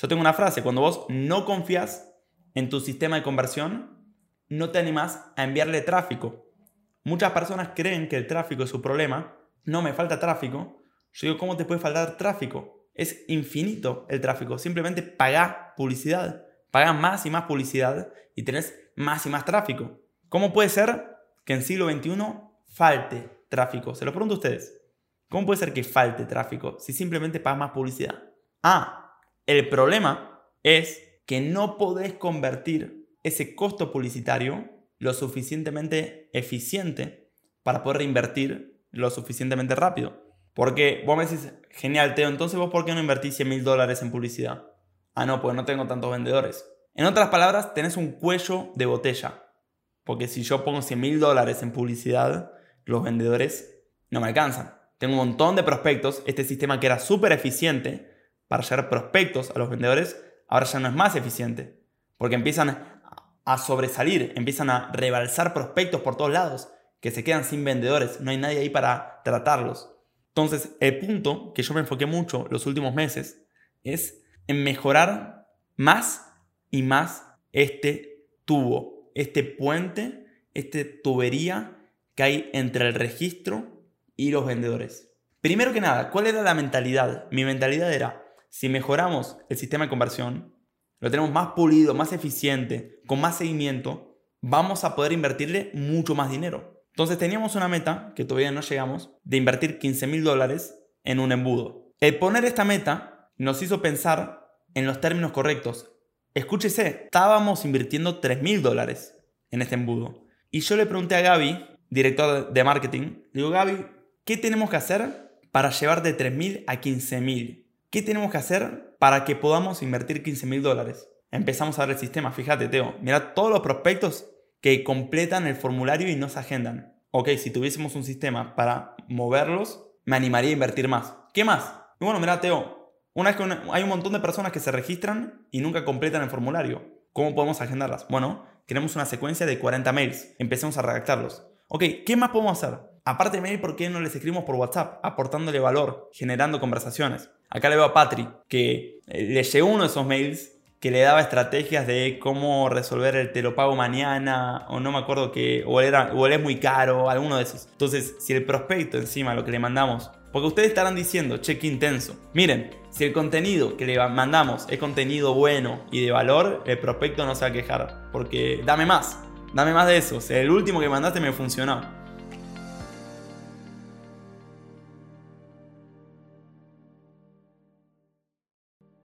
Yo tengo una frase, cuando vos no confías en tu sistema de conversión, no te animás a enviarle tráfico. Muchas personas creen que el tráfico es su problema. No me falta tráfico. Yo digo, ¿cómo te puede faltar tráfico? Es infinito el tráfico. Simplemente paga publicidad. Paga más y más publicidad y tenés más y más tráfico. ¿Cómo puede ser que en siglo XXI falte tráfico? Se lo pregunto a ustedes. ¿Cómo puede ser que falte tráfico si simplemente pagas más publicidad? Ah, el problema es que no podés convertir ese costo publicitario lo suficientemente eficiente para poder reinvertir lo suficientemente rápido. Porque vos me decís, genial, Teo, entonces vos por qué no invertís 100 mil dólares en publicidad? Ah, no, pues no tengo tantos vendedores. En otras palabras, tenés un cuello de botella. Porque si yo pongo 100 mil dólares en publicidad, los vendedores no me alcanzan. Tengo un montón de prospectos. Este sistema que era súper eficiente para llegar prospectos a los vendedores, ahora ya no es más eficiente. Porque empiezan a sobresalir, empiezan a rebalsar prospectos por todos lados, que se quedan sin vendedores, no hay nadie ahí para tratarlos. Entonces, el punto que yo me enfoqué mucho los últimos meses es en mejorar más y más este tubo, este puente, este tubería que hay entre el registro y los vendedores. Primero que nada, ¿cuál era la mentalidad? Mi mentalidad era, si mejoramos el sistema de conversión, lo tenemos más pulido, más eficiente, con más seguimiento, vamos a poder invertirle mucho más dinero. Entonces teníamos una meta, que todavía no llegamos, de invertir 15 mil dólares en un embudo. El poner esta meta nos hizo pensar en los términos correctos. Escúchese, estábamos invirtiendo 3 mil dólares en este embudo. Y yo le pregunté a Gaby, director de marketing, digo, Gaby, ¿qué tenemos que hacer para llevar de 3 mil a 15 mil? ¿Qué tenemos que hacer para que podamos invertir 15 mil dólares? Empezamos a ver el sistema. Fíjate, Teo. Mira todos los prospectos que completan el formulario y no se agendan. Ok, si tuviésemos un sistema para moverlos, me animaría a invertir más. ¿Qué más? Y bueno, mira, Teo. Una vez que hay un montón de personas que se registran y nunca completan el formulario. ¿Cómo podemos agendarlas? Bueno, queremos una secuencia de 40 mails. Empecemos a redactarlos. Ok, ¿qué más podemos hacer? Aparte de mail, ¿por qué no les escribimos por WhatsApp? Aportándole valor, generando conversaciones. Acá le veo a Patri, que eh, le llegó uno de esos mails que le daba estrategias de cómo resolver el te lo pago mañana, o no me acuerdo que, o, era, o es muy caro, alguno de esos. Entonces, si el prospecto encima, lo que le mandamos, porque ustedes estarán diciendo, cheque intenso. Miren, si el contenido que le mandamos es contenido bueno y de valor, el prospecto no se va a quejar, porque dame más, dame más de eso. O sea, el último que mandaste me funcionó.